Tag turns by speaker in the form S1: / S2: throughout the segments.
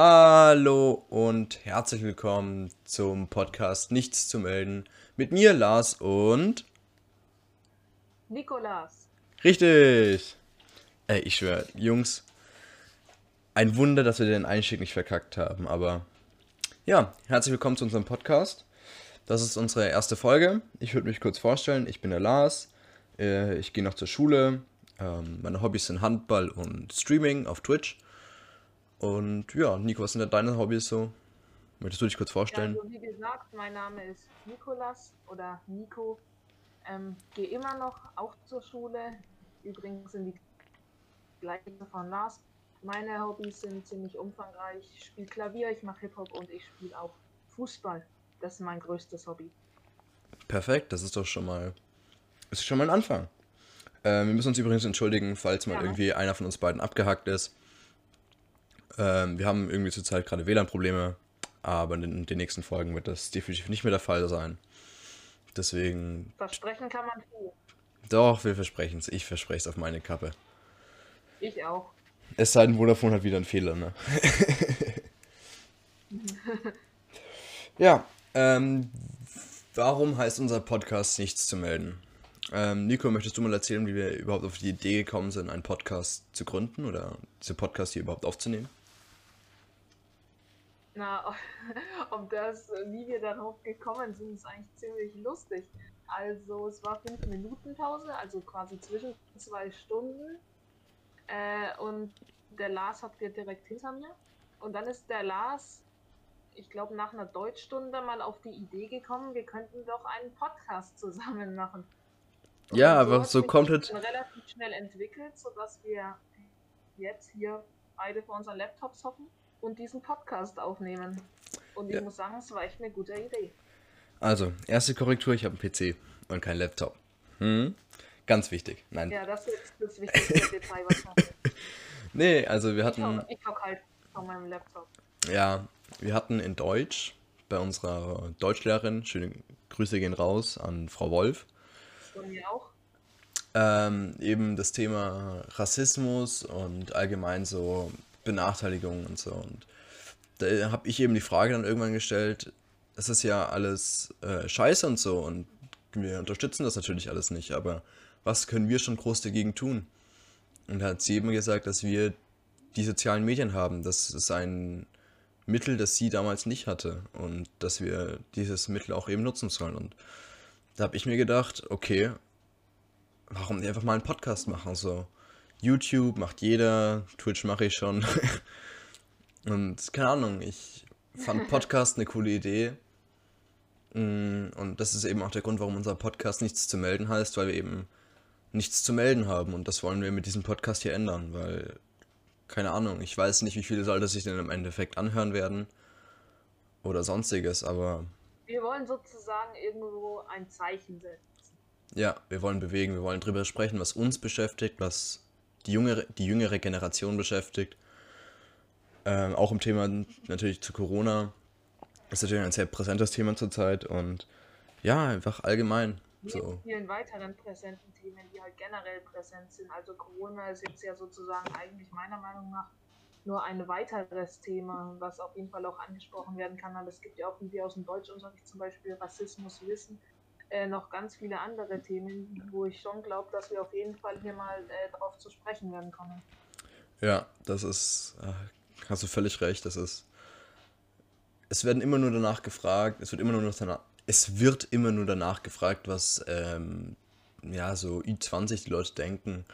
S1: Hallo und herzlich willkommen zum Podcast Nichts zu melden mit mir, Lars und
S2: Nikolas.
S1: Richtig. Ey, ich schwöre, Jungs, ein Wunder, dass wir den Einstieg nicht verkackt haben, aber ja, herzlich willkommen zu unserem Podcast. Das ist unsere erste Folge. Ich würde mich kurz vorstellen, ich bin der Lars, äh, ich gehe noch zur Schule, ähm, meine Hobbys sind Handball und Streaming auf Twitch. Und ja, Nico, was sind denn deine Hobbys so? Möchtest du dich kurz vorstellen?
S2: Ja, also wie gesagt, mein Name ist Nikolas oder Nico. Ähm, Gehe immer noch auch zur Schule. Übrigens sind die gleichen von Lars. Meine Hobbys sind ziemlich umfangreich. Ich spiele Klavier, ich mache Hip-Hop und ich spiele auch Fußball. Das ist mein größtes Hobby.
S1: Perfekt, das ist doch schon mal, ist schon mal ein Anfang. Äh, wir müssen uns übrigens entschuldigen, falls mal ja. irgendwie einer von uns beiden abgehackt ist. Ähm, wir haben irgendwie zurzeit gerade WLAN-Probleme, aber in den nächsten Folgen wird das definitiv nicht mehr der Fall sein. Deswegen.
S2: Versprechen kann man viel.
S1: Doch, wir versprechen es. Ich verspreche es auf meine Kappe.
S2: Ich auch.
S1: Es sei denn, Vodafone hat wieder einen Fehler, ne? ja, ähm, warum heißt unser Podcast nichts zu melden? Ähm, Nico, möchtest du mal erzählen, wie wir überhaupt auf die Idee gekommen sind, einen Podcast zu gründen oder diese Podcast hier überhaupt aufzunehmen?
S2: Na, ob das, wie wir darauf gekommen sind, ist eigentlich ziemlich lustig. Also es war 5 Minuten Pause, also quasi zwischen zwei Stunden. Äh, und der Lars hat direkt hinter mir. Und dann ist der Lars, ich glaube, nach einer Deutschstunde mal auf die Idee gekommen, wir könnten doch einen Podcast zusammen machen.
S1: Und ja, so aber so komplett.
S2: relativ schnell entwickelt, sodass wir jetzt hier beide vor unseren Laptops hocken und diesen Podcast aufnehmen. Und ich ja. muss sagen, es war echt eine gute Idee.
S1: Also, erste Korrektur, ich habe einen PC und keinen Laptop. Hm? Ganz wichtig. Nein.
S2: Ja, das ist das wichtigste Detail wahrscheinlich.
S1: Nee, also wir hatten.
S2: Ich hock halt von meinem Laptop.
S1: Ja, wir hatten in Deutsch bei unserer Deutschlehrerin, schöne Grüße gehen raus an Frau Wolf.
S2: Von mir auch.
S1: Ähm, eben das Thema Rassismus und allgemein so Benachteiligung und so. Und da habe ich eben die Frage dann irgendwann gestellt, es ist ja alles äh, scheiße und so und wir unterstützen das natürlich alles nicht, aber was können wir schon groß dagegen tun? Und da hat sie eben gesagt, dass wir die sozialen Medien haben. Das ist ein Mittel, das sie damals nicht hatte und dass wir dieses Mittel auch eben nutzen sollen. Und da habe ich mir gedacht, okay, warum nicht einfach mal einen Podcast machen? So, YouTube macht jeder, Twitch mache ich schon. und keine Ahnung, ich fand Podcast eine coole Idee. Mm, und das ist eben auch der Grund, warum unser Podcast nichts zu melden heißt, weil wir eben nichts zu melden haben. Und das wollen wir mit diesem Podcast hier ändern, weil, keine Ahnung, ich weiß nicht, wie viele Leute sich denn im Endeffekt anhören werden oder sonstiges, aber.
S2: Wir wollen sozusagen irgendwo ein Zeichen setzen.
S1: Ja, wir wollen bewegen, wir wollen drüber sprechen, was uns beschäftigt, was die jüngere, die jüngere Generation beschäftigt. Ähm, auch im Thema natürlich zu Corona. Das ist natürlich ein sehr präsentes Thema zurzeit und ja, einfach allgemein.
S2: Neben so. vielen weiteren präsenten Themen, die halt generell präsent sind. Also Corona ist jetzt ja sozusagen eigentlich meiner Meinung nach nur ein weiteres Thema, was auf jeden Fall auch angesprochen werden kann. Aber es gibt ja auch, wie wir aus dem Deutschunterricht zum Beispiel Rassismus wissen, äh, noch ganz viele andere Themen, wo ich schon glaube, dass wir auf jeden Fall hier mal äh, drauf zu sprechen werden kommen.
S1: Ja, das ist, äh, hast du völlig recht, das ist, es werden immer nur danach gefragt, es wird immer nur danach, es wird immer nur danach gefragt, was, ähm, ja, so Ü20 die Leute denken,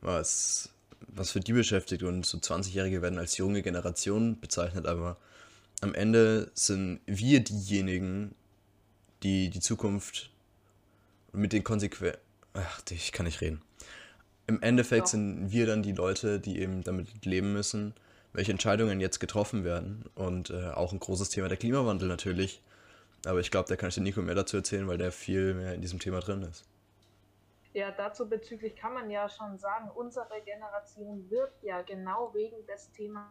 S1: was, was für die beschäftigt und so 20-Jährige werden als junge Generation bezeichnet, aber am Ende sind wir diejenigen, die die Zukunft mit den Konsequenzen. Ach, ich kann nicht reden. Im Endeffekt ja. sind wir dann die Leute, die eben damit leben müssen, welche Entscheidungen jetzt getroffen werden. Und äh, auch ein großes Thema der Klimawandel natürlich. Aber ich glaube, da kann ich dir Nico mehr dazu erzählen, weil der viel mehr in diesem Thema drin ist.
S2: Ja, dazu bezüglich kann man ja schon sagen, unsere Generation wird ja genau wegen des Thema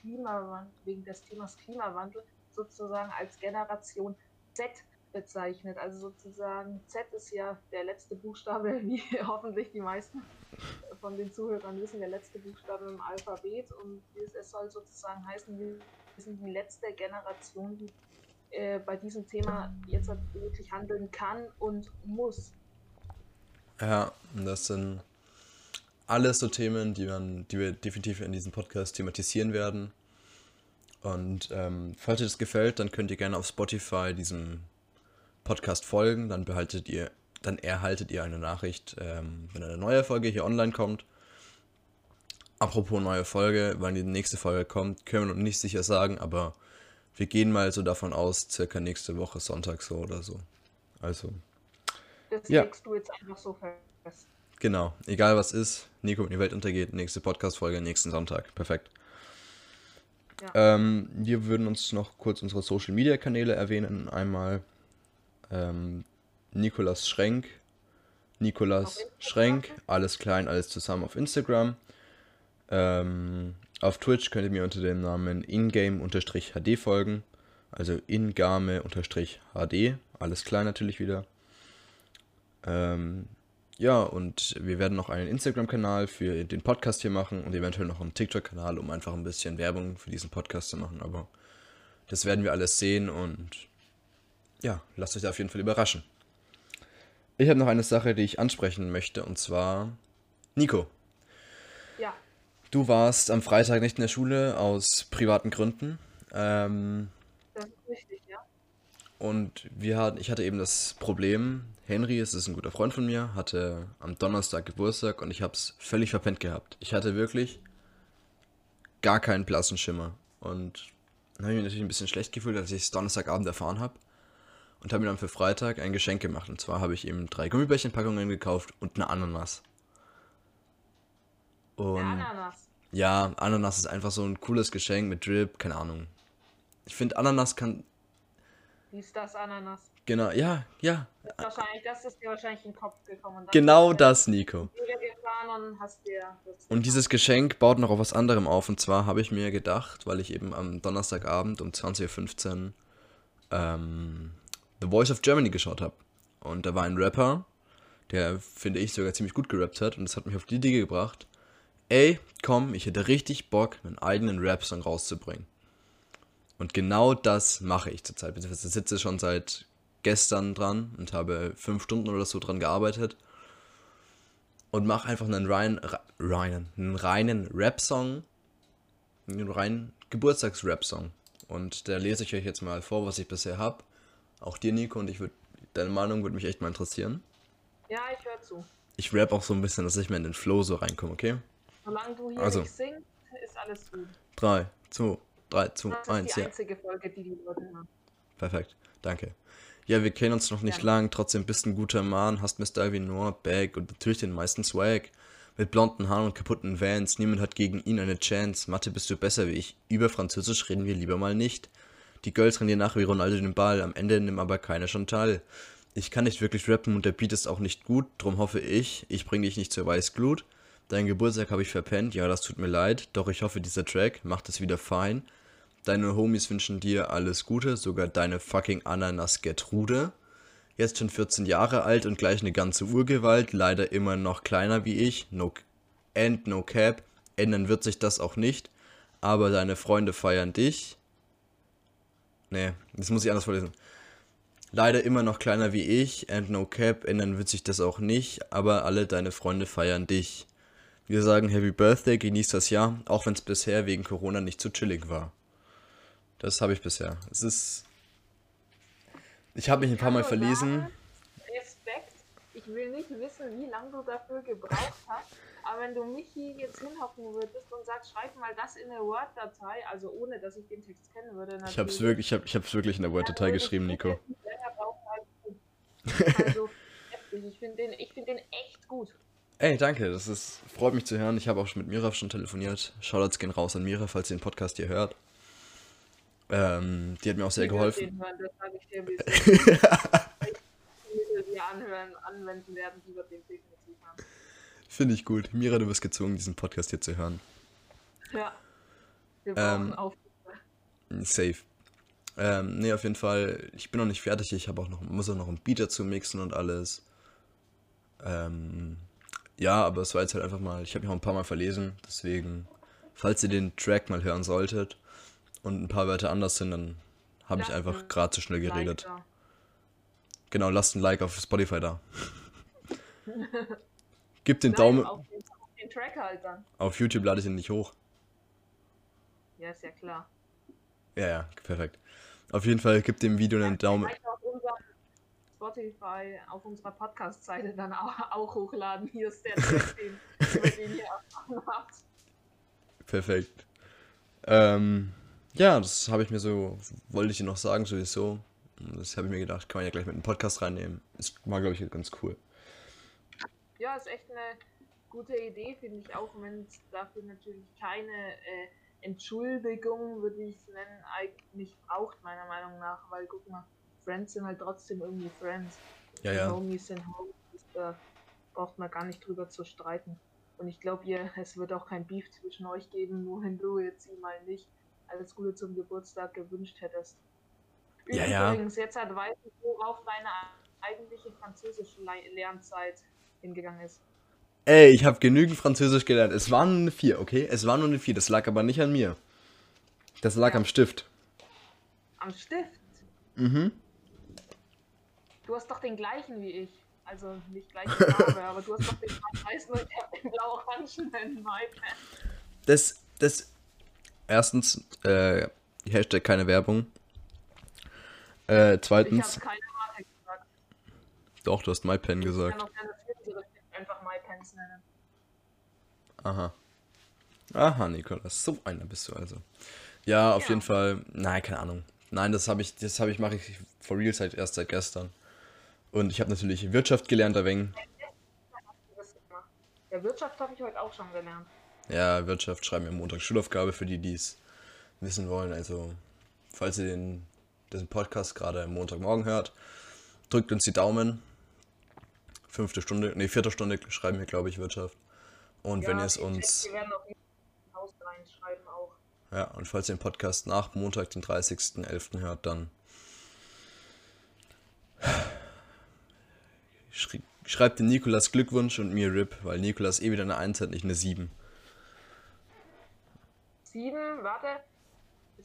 S2: Klimawandel, wegen des Themas Klimawandel sozusagen als Generation Z bezeichnet. Also sozusagen Z ist ja der letzte Buchstabe, wie hoffentlich die meisten von den Zuhörern wissen, der letzte Buchstabe im Alphabet und es soll sozusagen heißen, wir sind die letzte Generation, die äh, bei diesem Thema jetzt wirklich handeln kann und muss.
S1: Ja, das sind alles so Themen, die, man, die wir definitiv in diesem Podcast thematisieren werden. Und ähm, falls euch das gefällt, dann könnt ihr gerne auf Spotify diesem Podcast folgen. Dann behaltet ihr, dann erhaltet ihr eine Nachricht, ähm, wenn eine neue Folge hier online kommt. Apropos neue Folge, wann die nächste Folge kommt, können wir noch nicht sicher sagen, aber wir gehen mal so davon aus, circa nächste Woche Sonntag so oder so. Also.
S2: Das ja. legst du jetzt einfach so fest.
S1: Genau, egal was ist, Nico, wenn die Welt untergeht, nächste Podcast-Folge nächsten Sonntag. Perfekt. Ja. Ähm, wir würden uns noch kurz unsere Social Media Kanäle erwähnen. Einmal ähm, Nikolas Schrenk, Nikolas Schrenk, alles klein, alles zusammen auf Instagram. Ähm, auf Twitch könnt ihr mir unter dem Namen ingame-hd folgen. Also ingame-hd, alles klein natürlich wieder. Ähm, ja, und wir werden noch einen Instagram-Kanal für den Podcast hier machen und eventuell noch einen TikTok-Kanal, um einfach ein bisschen Werbung für diesen Podcast zu machen. Aber das werden wir alles sehen und ja, lasst euch da auf jeden Fall überraschen. Ich habe noch eine Sache, die ich ansprechen möchte, und zwar Nico.
S2: Ja.
S1: Du warst am Freitag nicht in der Schule aus privaten Gründen. Ähm,
S2: das ist richtig, ja.
S1: Und wir hatten, ich hatte eben das Problem, Henry, es ist ein guter Freund von mir, hatte am Donnerstag Geburtstag und ich habe es völlig verpennt gehabt. Ich hatte wirklich gar keinen blassen Schimmer. Und dann habe ich mich natürlich ein bisschen schlecht gefühlt, als ich es Donnerstagabend erfahren habe. Und habe mir dann für Freitag ein Geschenk gemacht. Und zwar habe ich ihm drei Gummibärchenpackungen gekauft und eine Ananas.
S2: Und Ananas.
S1: Ja, Ananas ist einfach so ein cooles Geschenk mit Drip, keine Ahnung. Ich finde, Ananas kann.
S2: Wie ist das Ananas?
S1: Genau, ja, ja.
S2: Das ist, wahrscheinlich, das ist dir wahrscheinlich in den Kopf gekommen.
S1: Genau das, Nico.
S2: Und,
S1: und dieses Geschenk baut noch auf was anderem auf. Und zwar habe ich mir gedacht, weil ich eben am Donnerstagabend um 20.15 Uhr ähm, The Voice of Germany geschaut habe. Und da war ein Rapper, der, finde ich, sogar ziemlich gut gerappt hat. Und das hat mich auf die Idee gebracht, ey, komm, ich hätte richtig Bock, einen eigenen Rap-Song rauszubringen. Und genau das mache ich zurzeit. Ich sitze schon seit gestern dran und habe fünf Stunden oder so dran gearbeitet. Und mache einfach einen reinen, reinen, einen reinen Rap-Song. Einen reinen Geburtstags-Rap-Song. Und da lese ich euch jetzt mal vor, was ich bisher habe. Auch dir, Nico, und ich würde, deine Meinung würde mich echt mal interessieren.
S2: Ja, ich höre zu.
S1: Ich rap auch so ein bisschen, dass ich mir in den Flow so reinkomme, okay?
S2: Solange du hier also, nicht singst, ist alles gut.
S1: 3, 2, 3, 2, 1, ja.
S2: Das ist die einzige Folge, die die Leute hören.
S1: Perfekt, danke. Ja, wir kennen uns noch nicht ja. lang, trotzdem bist ein guter Mann, hast Mr. wie Noah, Bag und natürlich den meisten Swag. Mit blonden Haaren und kaputten Vans, niemand hat gegen ihn eine Chance. Mathe bist du besser wie ich. Über Französisch reden wir lieber mal nicht. Die Girls rennen dir nach wie Ronaldo den Ball, am Ende nimmt aber keiner schon teil. Ich kann nicht wirklich rappen und der Beat ist auch nicht gut, drum hoffe ich, ich bring dich nicht zur Weißglut. Dein Geburtstag habe ich verpennt, ja, das tut mir leid, doch ich hoffe, dieser Track macht es wieder fein. Deine Homies wünschen dir alles Gute, sogar deine fucking Ananas Gertrude. Jetzt schon 14 Jahre alt und gleich eine ganze Urgewalt, leider immer noch kleiner wie ich. No and no cap. Ändern wird sich das auch nicht. Aber deine Freunde feiern dich. Nee, das muss ich anders vorlesen. Leider immer noch kleiner wie ich, and no cap, ändern wird sich das auch nicht, aber alle deine Freunde feiern dich. Wir sagen Happy Birthday, genieß das Jahr, auch wenn es bisher wegen Corona nicht so chillig war. Das habe ich bisher. Es ist. Ich habe mich ein paar Mal verlesen.
S2: Ich will nicht wissen, wie lange du dafür gebraucht hast. Aber wenn du mich hier jetzt hinhocken würdest und sagst, schreib mal das in eine Word-Datei, also ohne dass ich den Text kennen würde.
S1: Ich habe es wirklich, ich hab, ich wirklich in der Word-Datei geschrieben, Nico.
S2: Also, ich finde den, find den echt gut.
S1: Ey, danke, das ist, freut mich zu hören. Ich habe auch schon mit Mira schon telefoniert. Shoutouts gehen raus an Mira, falls ihr den Podcast hier hört. Ähm, die hat mir auch sehr ich geholfen. Hören, das sage ich dir, wie
S2: die anhören, anwenden werden, die wird den definitiv haben.
S1: Finde ich gut. Mira, du bist gezwungen, diesen Podcast hier zu hören.
S2: Ja. Wir brauchen ähm, Aufrufe.
S1: Safe. Ähm, nee, auf jeden Fall, ich bin noch nicht fertig. Ich habe auch noch, muss auch noch einen Beat dazu mixen und alles. Ähm, Ja, aber es war jetzt halt einfach mal, ich habe mich auch ein paar Mal verlesen, deswegen, falls ihr den Track mal hören solltet und ein paar Wörter anders sind, dann habe ich einfach
S2: ein
S1: gerade zu schnell geredet.
S2: da.
S1: Genau, lasst ein Like auf Spotify da. Gebt den
S2: Nein,
S1: Daumen,
S2: Auf den, auf den Track halt dann.
S1: auf YouTube lade ich ihn nicht hoch.
S2: Ja, ist ja klar.
S1: Ja, ja, perfekt. Auf jeden Fall gebt dem Video einen Daumen.
S2: Vielleicht auf unserem Spotify, auf unserer Podcast-Seite dann auch, auch hochladen. Hier ist der Track, den, den ihr erfahren habt.
S1: Perfekt. Ähm, ja, das habe ich mir so, wollte ich dir noch sagen, sowieso. Das habe ich mir gedacht, kann man ja gleich mit einem Podcast reinnehmen. Ist mal, glaube ich, ganz cool.
S2: Ja, ist echt eine gute Idee, finde ich auch, wenn es dafür natürlich keine äh, Entschuldigung, würde ich es nennen, eigentlich braucht, meiner Meinung nach. Weil guck mal, Friends sind halt trotzdem irgendwie Friends.
S1: Ja, ja.
S2: Homies sind Homies, da braucht man gar nicht drüber zu streiten. Und ich glaube, ihr, es wird auch kein Beef zwischen euch geben, nur wenn du jetzt ihm mal nicht alles Gute zum Geburtstag gewünscht hättest.
S1: Ja, ja.
S2: Übrigens, jetzt halt weiß ich, worauf deine eigentliche französische Le- Lernzeit hingegangen ist.
S1: Ey, ich habe genügend Französisch gelernt. Es war nur eine 4, okay? Es war nur eine 4. Das lag aber nicht an mir. Das lag
S2: Ja.
S1: am Stift.
S2: Am Stift?
S1: Mhm.
S2: Du hast doch den gleichen wie ich. Also nicht gleiche Farbe, aber du hast doch den weißen und ich hab den blau-orangenen.
S1: Das, das. Erstens, äh, Hashtag keine Werbung. Äh,
S2: Ich
S1: zweitens,
S2: habe keine Marke gesagt.
S1: doch, du hast MyPen
S2: Ich kann
S1: gesagt.
S2: auch gerne einfach MyPens nennen.
S1: Aha. Aha, Nikolas, so einer bist du also. Ja, auf
S2: Ja.
S1: jeden Fall. Nein, keine Ahnung. Nein, das habe ich, das habe ich, mache ich for real seit erst seit gestern. Und ich habe natürlich Wirtschaft gelernt.
S2: Das gemacht. Ja, Wirtschaft habe ich heute auch schon gelernt.
S1: Ja, Wirtschaft schreiben wir Montag Schulaufgabe für die, die es wissen wollen. Also, falls ihr den, diesen Podcast gerade am Montagmorgen hört, drückt uns die Daumen. Fünfte Stunde, nee, vierte Stunde schreiben wir, glaube ich, Wirtschaft. Und wenn ihr es uns,
S2: Wir werden auch Haus reinschreiben auch.
S1: ja, und falls ihr den Podcast nach Montag, den 30.11. hört, dann schreibt dem Nikolas Glückwunsch und mir RIP, weil Nikolas eh wieder eine 1 hat, nicht eine 7.
S2: Sieben, warte.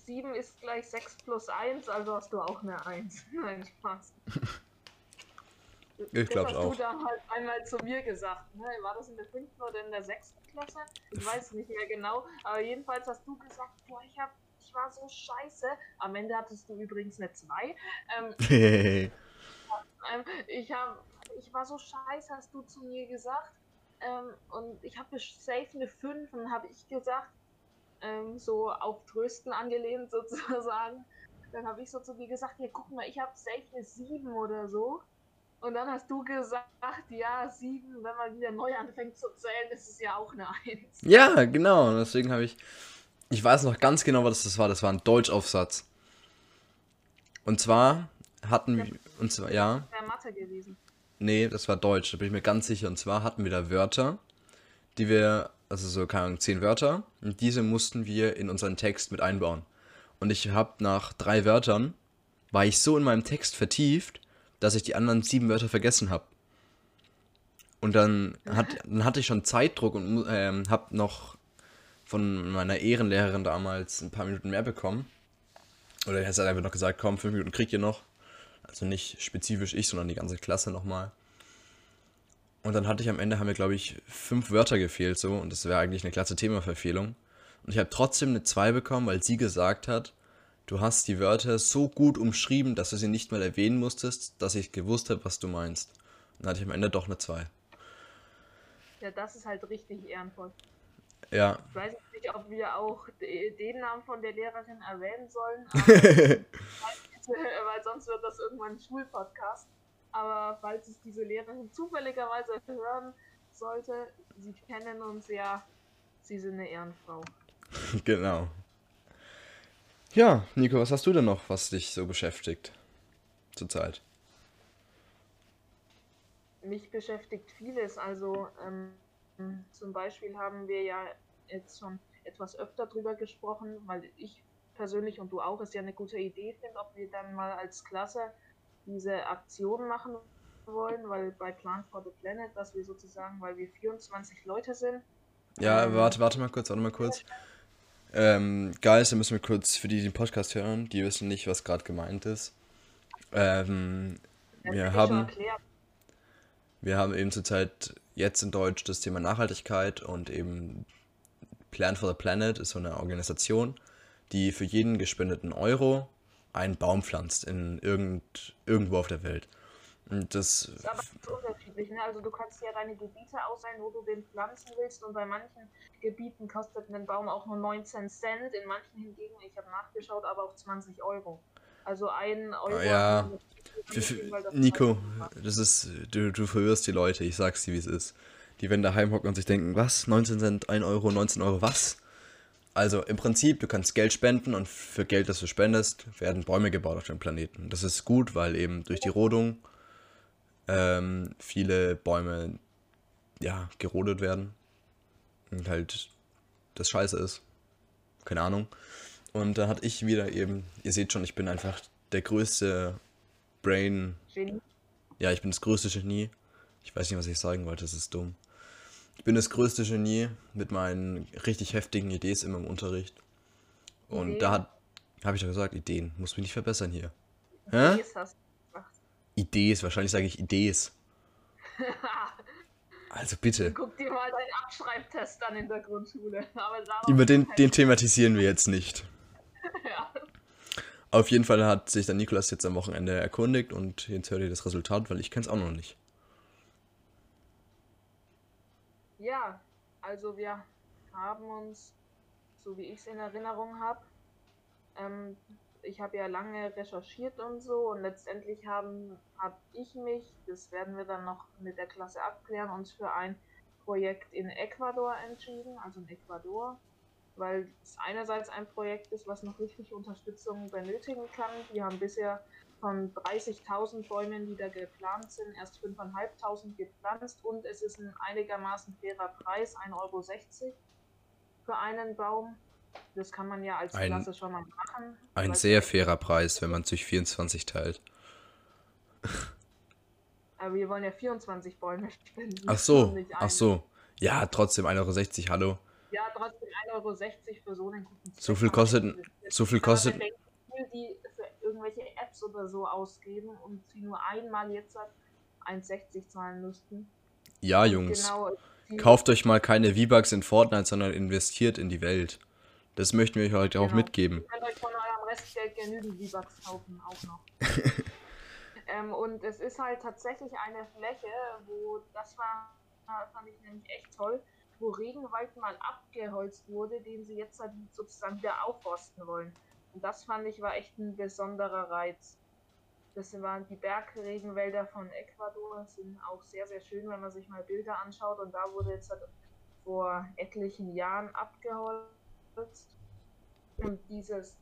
S2: Sieben ist gleich 6 plus 1, also hast du auch eine 1. Nein, Spaß.
S1: Ich glaub's
S2: das hast
S1: auch.
S2: du damals einmal zu mir gesagt. Ne? War das in der fünften oder in der sechsten Klasse? Ich weiß es nicht mehr genau. Aber jedenfalls hast du gesagt, boah, ich, hab, ich war so scheiße. Am Ende hattest du übrigens eine 2. Ähm, ähm, ich, hab, ich war so scheiße, hast du zu mir gesagt. Ähm, und ich habe safe eine 5 und habe ich gesagt, ähm, so auf Trösten angelehnt sozusagen. Dann habe ich so zu dir gesagt, ja guck mal, ich habe safe eine 7 oder so. Und dann hast du gesagt, ja, 7, wenn man wieder neu anfängt zu zählen, ist es ja auch eine 1.
S1: Ja, genau. Und deswegen habe ich. Ich weiß noch ganz genau, was das war. Das war ein Deutschaufsatz. Und zwar hatten wir. Und zwar, ja.
S2: Wäre Mathe gewesen.
S1: Nee, das war Deutsch, da bin ich mir ganz sicher. Und zwar hatten wir da Wörter, die wir. Also so, keine Ahnung, zehn Wörter. Und diese mussten wir in unseren Text mit einbauen. Und ich habe nach drei Wörtern. War ich so in meinem Text vertieft, dass ich die anderen sieben Wörter vergessen habe. Und dann, hat, dann hatte ich schon Zeitdruck und ähm, habe noch von meiner Ehrenlehrerin damals ein paar Minuten mehr bekommen. Oder er hat einfach noch gesagt, komm, fünf Minuten kriegt ihr noch. Also nicht spezifisch ich, sondern die ganze Klasse nochmal. Und dann hatte ich am Ende, haben mir glaube ich fünf Wörter gefehlt so und das wäre eigentlich eine klasse Themaverfehlung. Und ich habe trotzdem eine 2 bekommen, weil sie gesagt hat, du hast die Wörter so gut umschrieben, dass du sie nicht mal erwähnen musstest, dass ich gewusst habe, was du meinst. Und dann hatte ich am Ende doch eine 2.
S2: Ja, das ist halt richtig ehrenvoll.
S1: Ja.
S2: Ich weiß nicht, ob wir auch de- den Namen von der Lehrerin erwähnen sollen, weil sonst wird das irgendwann ein Schulpodcast. Aber falls es diese Lehrerin zufälligerweise hören sollte, sie kennen uns ja, sie sind eine Ehrenfrau.
S1: genau. Ja, Nico, was hast du denn noch, was dich so beschäftigt? Zurzeit.
S2: Mich beschäftigt vieles. Also ähm, zum Beispiel haben wir ja jetzt schon etwas öfter drüber gesprochen, weil ich persönlich und du auch es ja eine gute Idee finde, ob wir dann mal als Klasse diese Aktion machen wollen, weil bei Plan for the Planet, dass wir sozusagen, weil wir 24 Leute sind.
S1: Ja,
S2: ähm,
S1: warte, warte mal kurz, warte mal kurz. Ähm, Guys, da müssen wir kurz für die, die den Podcast hören, die wissen nicht, was gerade gemeint ist. Ähm, wir haben, wir haben eben zurzeit jetzt in Deutsch das Thema Nachhaltigkeit und eben Plan for the Planet ist so eine Organisation, die für jeden gespendeten Euro einen Baum pflanzt in irgend, irgendwo auf der Welt. Und das,
S2: ist aber unterschiedlich. Ne? Also du kannst ja deine Gebiete auswählen, wo du den pflanzen willst und bei manchen Gebieten kostet ein Baum auch nur 19 Cent, in manchen hingegen, ich habe nachgeschaut, aber auch 20 Euro. Also ein Euro.
S1: Ja,
S2: weil das
S1: Nico, das ist, du, du verwirrst die Leute, ich sag's dir, wie es ist. Die werden daheim hocken und sich denken, was? 19 Cent, 1 Euro, 19 Euro, was? Also im Prinzip, du kannst Geld spenden und für Geld, das du spendest, werden Bäume gebaut auf dem Planeten. Das ist gut, weil eben durch die Rodung ähm, viele Bäume ja, gerodet werden. Und halt das scheiße ist. Keine Ahnung. Und da hatte ich wieder eben, ihr seht schon, ich bin einfach der größte Brain
S2: Genie.
S1: ja, ich bin das größte Genie. Ich weiß nicht, was ich sagen wollte, das ist dumm. Ich bin das größte Genie mit meinen richtig heftigen Ideen immer im Unterricht. Und
S2: Ideen?
S1: da hat, habe ich doch gesagt, Ideen. Muss mich nicht verbessern hier. Hä?
S2: Yes, hast du gesagt.
S1: Idees, wahrscheinlich sage ich Idees. Also bitte.
S2: Guck dir mal deinen Abschreibtest an in der Grundschule.
S1: Über den, den thematisieren wir jetzt nicht.
S2: ja.
S1: Auf jeden Fall hat sich dann Nikolas jetzt am Wochenende erkundigt und jetzt hört ihr das Resultat, weil ich kenne es auch noch nicht.
S2: Ja, also wir haben uns, so wie ich es in Erinnerung habe, ähm, ich habe ja lange recherchiert und so und letztendlich haben habe ich mich, das werden wir dann noch mit der Klasse abklären, uns für ein Projekt in Ecuador entschieden, also in Ecuador, weil es einerseits ein Projekt ist, was noch richtig Unterstützung benötigen kann. Wir haben bisher von 30.000 Bäumen, die da geplant sind, erst 5.500 gepflanzt und es ist ein einigermaßen fairer Preis, 1,60 Euro für einen Baum. Das kann man ja als
S1: Ein-
S2: Klasse schon mal machen.
S1: Ein sehr fairer Preis, wenn man es durch 24 teilt.
S2: Aber wir wollen ja 24 Bäume spenden.
S1: Ach so, ach so. Ja, trotzdem 1,60 Euro, hallo.
S2: Ja, trotzdem 1,60 Euro für so einen guten Zweck.
S1: So viel kostet- so viel kostet-
S2: die irgendwelche Apps oder so ausgeben und sie nur einmal jetzt halt 1,60 zahlen müssten.
S1: Ja, Jungs.
S2: Genau,
S1: Kauft euch mal keine V-Bucks in Fortnite, sondern investiert in die Welt. Das möchten wir euch heute auch
S2: Genau.
S1: mitgeben.
S2: Ihr könnt euch von eurem Restgeld genügend V-Bucks kaufen, auch noch. ähm, und es ist halt tatsächlich eine Fläche, wo, das war, fand ich nämlich echt toll, wo Regenwald mal abgeholzt wurde, den sie jetzt halt sozusagen wieder aufforsten wollen. Und das fand ich war echt ein besonderer Reiz. Das waren die Bergregenwälder von Ecuador, sind auch sehr, sehr schön, wenn man sich mal Bilder anschaut. Und da wurde jetzt halt vor etlichen Jahren abgeholzt. Und dieses,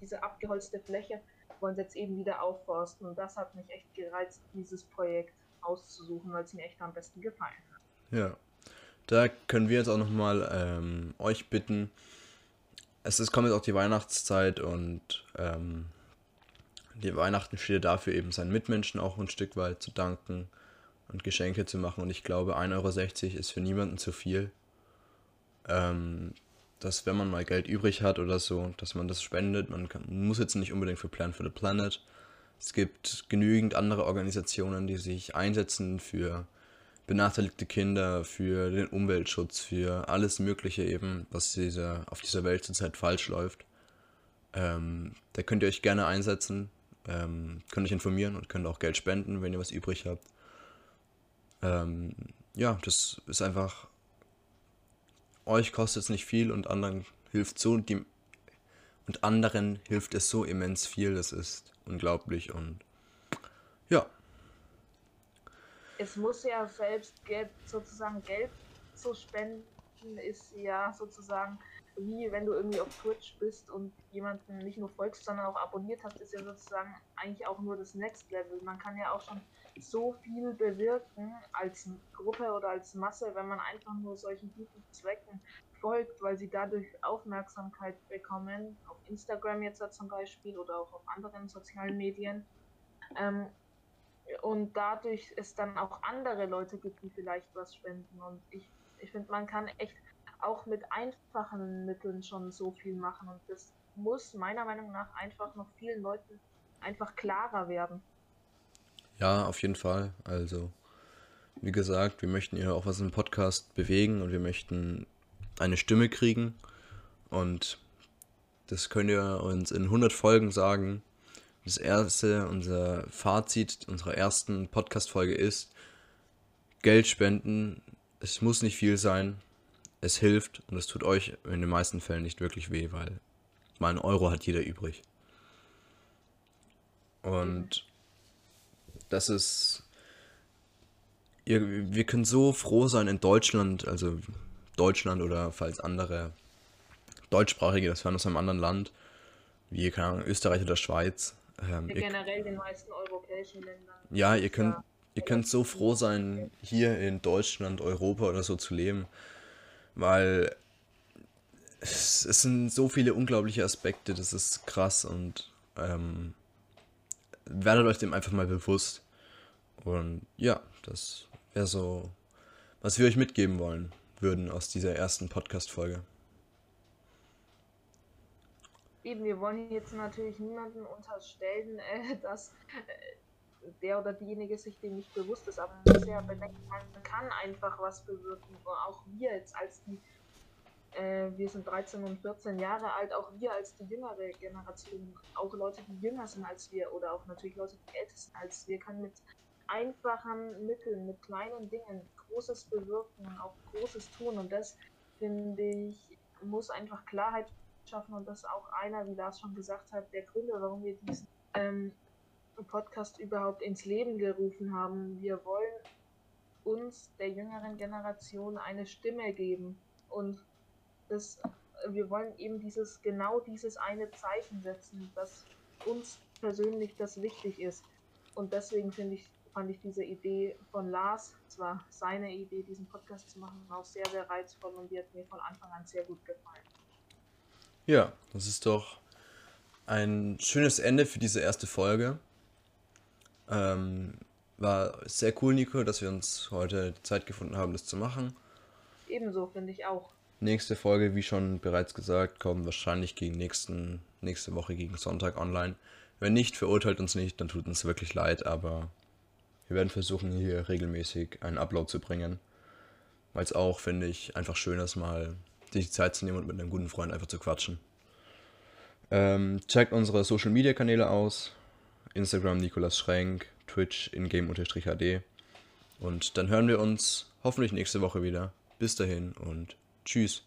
S2: diese abgeholzte Fläche wollen sie jetzt eben wieder aufforsten. Und das hat mich echt gereizt, dieses Projekt auszusuchen, weil es mir echt am besten gefallen hat.
S1: Ja. Da können wir jetzt auch nochmal ähm, euch bitten. Es ist, kommt jetzt auch die Weihnachtszeit und ähm, die Weihnachten steht dafür eben seinen Mitmenschen auch ein Stück weit zu danken und Geschenke zu machen. Und ich glaube, 1,60 Euro ist für niemanden zu viel. Ähm, dass wenn man mal Geld übrig hat oder so, dass man das spendet. Man kann, muss jetzt nicht unbedingt für Plan for the Planet. Es gibt genügend andere Organisationen, die sich einsetzen für benachteiligte Kinder, für den Umweltschutz, für alles Mögliche eben, was dieser, auf dieser Welt zurzeit falsch läuft. Ähm, da könnt ihr euch gerne einsetzen, ähm, könnt euch informieren und könnt auch Geld spenden, wenn ihr was übrig habt. Ähm, ja, das ist einfach, euch kostet es nicht viel und anderen hilft so, die, und anderen hilft es so immens viel, das ist unglaublich und ja,
S2: Es muss ja selbst Geld, sozusagen Geld zu spenden, ist ja sozusagen wie wenn du irgendwie auf Twitch bist und jemanden nicht nur folgst, sondern auch abonniert hast, ist ja sozusagen eigentlich auch nur das Next Level. Man kann ja auch schon so viel bewirken als Gruppe oder als Masse, wenn man einfach nur solchen guten Zwecken folgt, weil sie dadurch Aufmerksamkeit bekommen, auf Instagram jetzt zum Beispiel oder auch auf anderen sozialen Medien. Ähm, und dadurch es dann auch andere Leute gibt, die vielleicht was spenden. Und ich, ich finde, man kann echt auch mit einfachen Mitteln schon so viel machen. Und das muss meiner Meinung nach einfach noch vielen Leuten einfach klarer werden.
S1: Ja, auf jeden Fall. Also, wie gesagt, wir möchten hier auch was im Podcast bewegen und wir möchten eine Stimme kriegen. Und das könnt ihr uns in 100 Folgen sagen. Das erste, unser Fazit unserer ersten Podcast-Folge ist, Geld spenden, es muss nicht viel sein, es hilft und es tut euch in den meisten Fällen nicht wirklich weh, weil mal einen Euro hat jeder übrig. Und das ist. Wir können so froh sein in Deutschland, also Deutschland oder falls andere Deutschsprachige, das hören aus einem anderen Land, wie keine Ahnung, Österreich oder Schweiz.
S2: Ähm, ja, generell den meisten europäischen Ländern.
S1: Ja, ihr könnt, ja. ihr könnt so froh sein, hier in Deutschland, Europa oder so zu leben, weil es, es sind so viele unglaubliche Aspekte, das ist krass und ähm, werdet euch dem einfach mal bewusst. Und ja, das wäre so, was wir euch mitgeben wollen würden aus dieser ersten Podcast-Folge.
S2: Eben, wir wollen jetzt natürlich niemanden unterstellen, äh, dass äh, der oder diejenige sich dem nicht bewusst ist, aber man muss ja bedenken, man kann einfach was bewirken. Auch wir jetzt als die äh, wir sind 13 und 14 Jahre alt, auch wir als die jüngere Generation, auch Leute, die jünger sind als wir oder auch natürlich Leute, die älter sind als wir, können mit einfachen Mitteln, mit kleinen Dingen Großes bewirken und auch Großes tun. Und das, finde ich, muss einfach Klarheit schaffen. Und das ist auch einer, wie Lars schon gesagt hat, der Gründe, warum wir diesen ähm, Podcast überhaupt ins Leben gerufen haben. Wir wollen uns der jüngeren Generation eine Stimme geben. Und das, wir wollen eben dieses, genau dieses eine Zeichen setzen, das uns persönlich das wichtig ist. Und deswegen finde ich, fand ich diese Idee von Lars, zwar seine Idee, diesen Podcast zu machen, auch sehr, sehr reizvoll und die hat mir von Anfang an sehr gut gefallen.
S1: Ja, das ist doch ein schönes Ende für diese erste Folge. Ähm, war sehr cool, Nico, dass wir uns heute Zeit gefunden haben, das zu machen.
S2: Ebenso, finde ich auch.
S1: Nächste Folge, wie schon bereits gesagt, kommt wahrscheinlich gegen nächsten, nächste Woche gegen Sonntag online. Wenn nicht, verurteilt uns nicht, dann tut uns wirklich leid, aber wir werden versuchen, hier regelmäßig einen Upload zu bringen. Weil es auch, finde ich, einfach schön ist, mal sich die Zeit zu nehmen und mit einem guten Freund einfach zu quatschen. Ähm, checkt unsere Social Media Kanäle aus. Instagram Nikolas Schrenk, Twitch ingame-hd. Und dann hören wir uns hoffentlich nächste Woche wieder. Bis dahin und Tschüss.